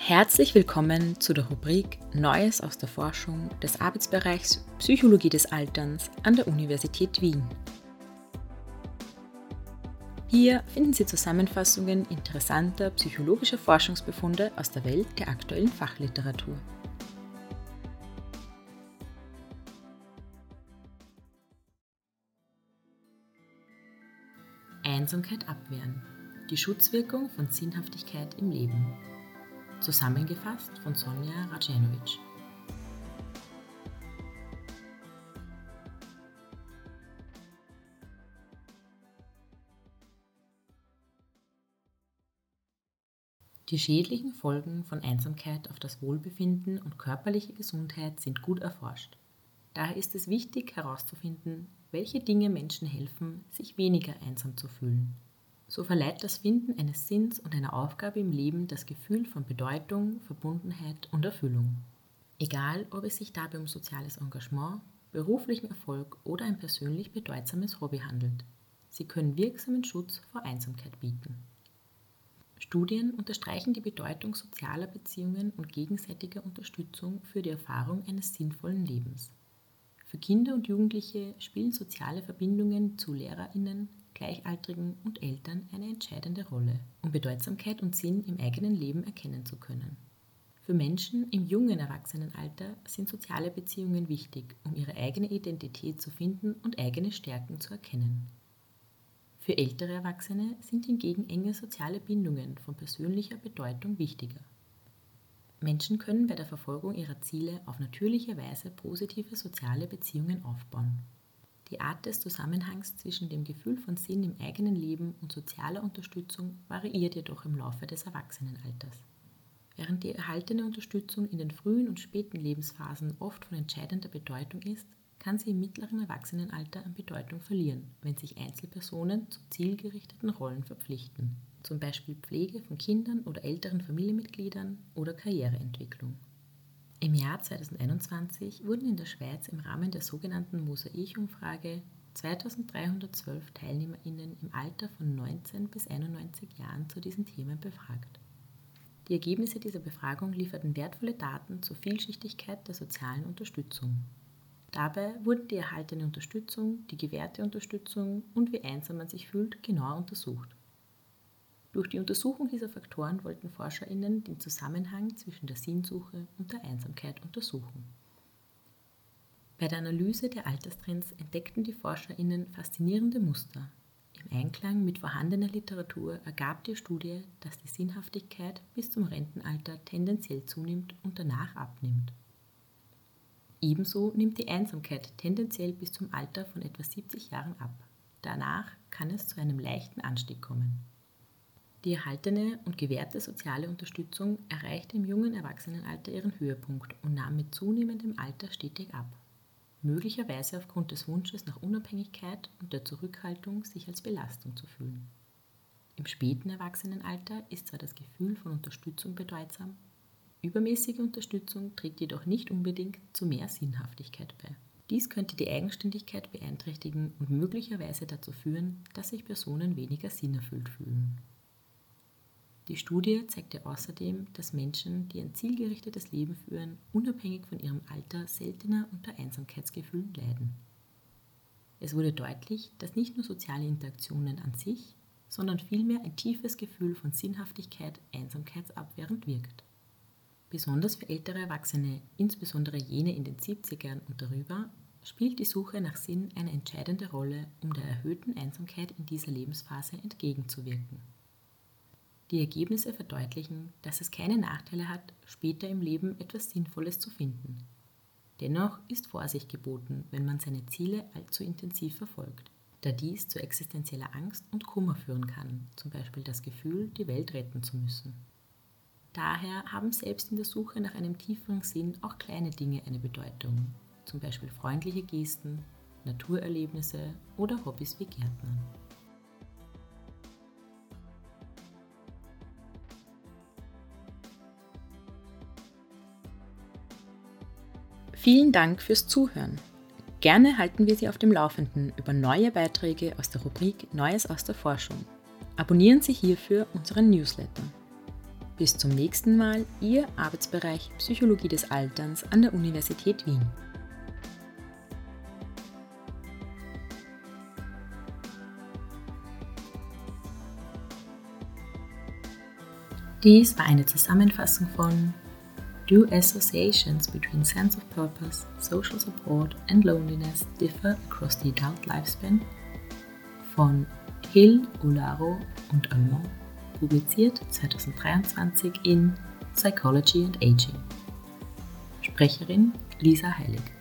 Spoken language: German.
Herzlich willkommen zu der Rubrik Neues aus der Forschung des Arbeitsbereichs Psychologie des Alterns an der Universität Wien. Hier finden Sie Zusammenfassungen interessanter psychologischer Forschungsbefunde aus der Welt der aktuellen Fachliteratur. Einsamkeit abwehren. Die Schutzwirkung von Sinnhaftigkeit im Leben. Zusammengefasst von Sonja Rajenovic. Die schädlichen Folgen von Einsamkeit auf das Wohlbefinden und körperliche Gesundheit sind gut erforscht. Daher ist es wichtig herauszufinden, welche Dinge Menschen helfen, sich weniger einsam zu fühlen. So verleiht das Finden eines Sinns und einer Aufgabe im Leben das Gefühl von Bedeutung, Verbundenheit und Erfüllung. Egal, ob es sich dabei um soziales Engagement, beruflichen Erfolg oder ein persönlich bedeutsames Hobby handelt. Sie können wirksamen Schutz vor Einsamkeit bieten. Studien unterstreichen die Bedeutung sozialer Beziehungen und gegenseitiger Unterstützung für die Erfahrung eines sinnvollen Lebens. Für Kinder und Jugendliche spielen soziale Verbindungen zu Lehrerinnen, Gleichaltrigen und Eltern eine entscheidende Rolle, um Bedeutsamkeit und Sinn im eigenen Leben erkennen zu können. Für Menschen im jungen Erwachsenenalter sind soziale Beziehungen wichtig, um ihre eigene Identität zu finden und eigene Stärken zu erkennen. Für ältere Erwachsene sind hingegen enge soziale Bindungen von persönlicher Bedeutung wichtiger. Menschen können bei der Verfolgung ihrer Ziele auf natürliche Weise positive soziale Beziehungen aufbauen. Die Art des Zusammenhangs zwischen dem Gefühl von Sinn im eigenen Leben und sozialer Unterstützung variiert jedoch im Laufe des Erwachsenenalters. Während die erhaltene Unterstützung in den frühen und späten Lebensphasen oft von entscheidender Bedeutung ist, kann sie im mittleren Erwachsenenalter an Bedeutung verlieren, wenn sich Einzelpersonen zu zielgerichteten Rollen verpflichten, zum Beispiel Pflege von Kindern oder älteren Familienmitgliedern oder Karriereentwicklung. Im Jahr 2021 wurden in der Schweiz im Rahmen der sogenannten Mosaik-Umfrage 2312 TeilnehmerInnen im Alter von 19 bis 91 Jahren zu diesen Themen befragt. Die Ergebnisse dieser Befragung lieferten wertvolle Daten zur Vielschichtigkeit der sozialen Unterstützung. Dabei wurden die erhaltene Unterstützung, die gewährte Unterstützung und wie einsam man sich fühlt, genauer untersucht. Durch die Untersuchung dieser Faktoren wollten ForscherInnen den Zusammenhang zwischen der Sinnsuche und der Einsamkeit untersuchen. Bei der Analyse der Alterstrends entdeckten die ForscherInnen faszinierende Muster. Im Einklang mit vorhandener Literatur ergab die Studie, dass die Sinnhaftigkeit bis zum Rentenalter tendenziell zunimmt und danach abnimmt. Ebenso nimmt die Einsamkeit tendenziell bis zum Alter von etwa 70 Jahren ab. Danach kann es zu einem leichten Anstieg kommen. Die erhaltene und gewährte soziale Unterstützung erreichte im jungen Erwachsenenalter ihren Höhepunkt und nahm mit zunehmendem Alter stetig ab. Möglicherweise aufgrund des Wunsches nach Unabhängigkeit und der Zurückhaltung, sich als Belastung zu fühlen. Im späten Erwachsenenalter ist zwar das Gefühl von Unterstützung bedeutsam, übermäßige Unterstützung trägt jedoch nicht unbedingt zu mehr Sinnhaftigkeit bei. Dies könnte die Eigenständigkeit beeinträchtigen und möglicherweise dazu führen, dass sich Personen weniger sinnerfüllt fühlen. Die Studie zeigte außerdem, dass Menschen, die ein zielgerichtetes Leben führen, unabhängig von ihrem Alter seltener unter Einsamkeitsgefühlen leiden. Es wurde deutlich, dass nicht nur soziale Interaktionen an sich, sondern vielmehr ein tiefes Gefühl von Sinnhaftigkeit einsamkeitsabwehrend wirkt. Besonders für ältere Erwachsene, insbesondere jene in den 70ern und darüber, spielt die Suche nach Sinn eine entscheidende Rolle, um der erhöhten Einsamkeit in dieser Lebensphase entgegenzuwirken. Die Ergebnisse verdeutlichen, dass es keine Nachteile hat, später im Leben etwas Sinnvolles zu finden. Dennoch ist Vorsicht geboten, wenn man seine Ziele allzu intensiv verfolgt, da dies zu existenzieller Angst und Kummer führen kann, zum Beispiel das Gefühl, die Welt retten zu müssen. Daher haben selbst in der Suche nach einem tieferen Sinn auch kleine Dinge eine Bedeutung, zum Beispiel freundliche Gesten, Naturerlebnisse oder Hobbys wie Gärtnern. Vielen Dank fürs Zuhören. Gerne halten wir Sie auf dem Laufenden über neue Beiträge aus der Rubrik Neues aus der Forschung. Abonnieren Sie hierfür unseren Newsletter. Bis zum nächsten Mal, Ihr Arbeitsbereich Psychologie des Alterns an der Universität Wien. Dies war eine Zusammenfassung von Do associations between sense of purpose, social support and loneliness differ across the adult lifespan? von Hill, Olaro und Allemand, publiziert 2023 in Psychology and Aging. Sprecherin Lisa Heilig.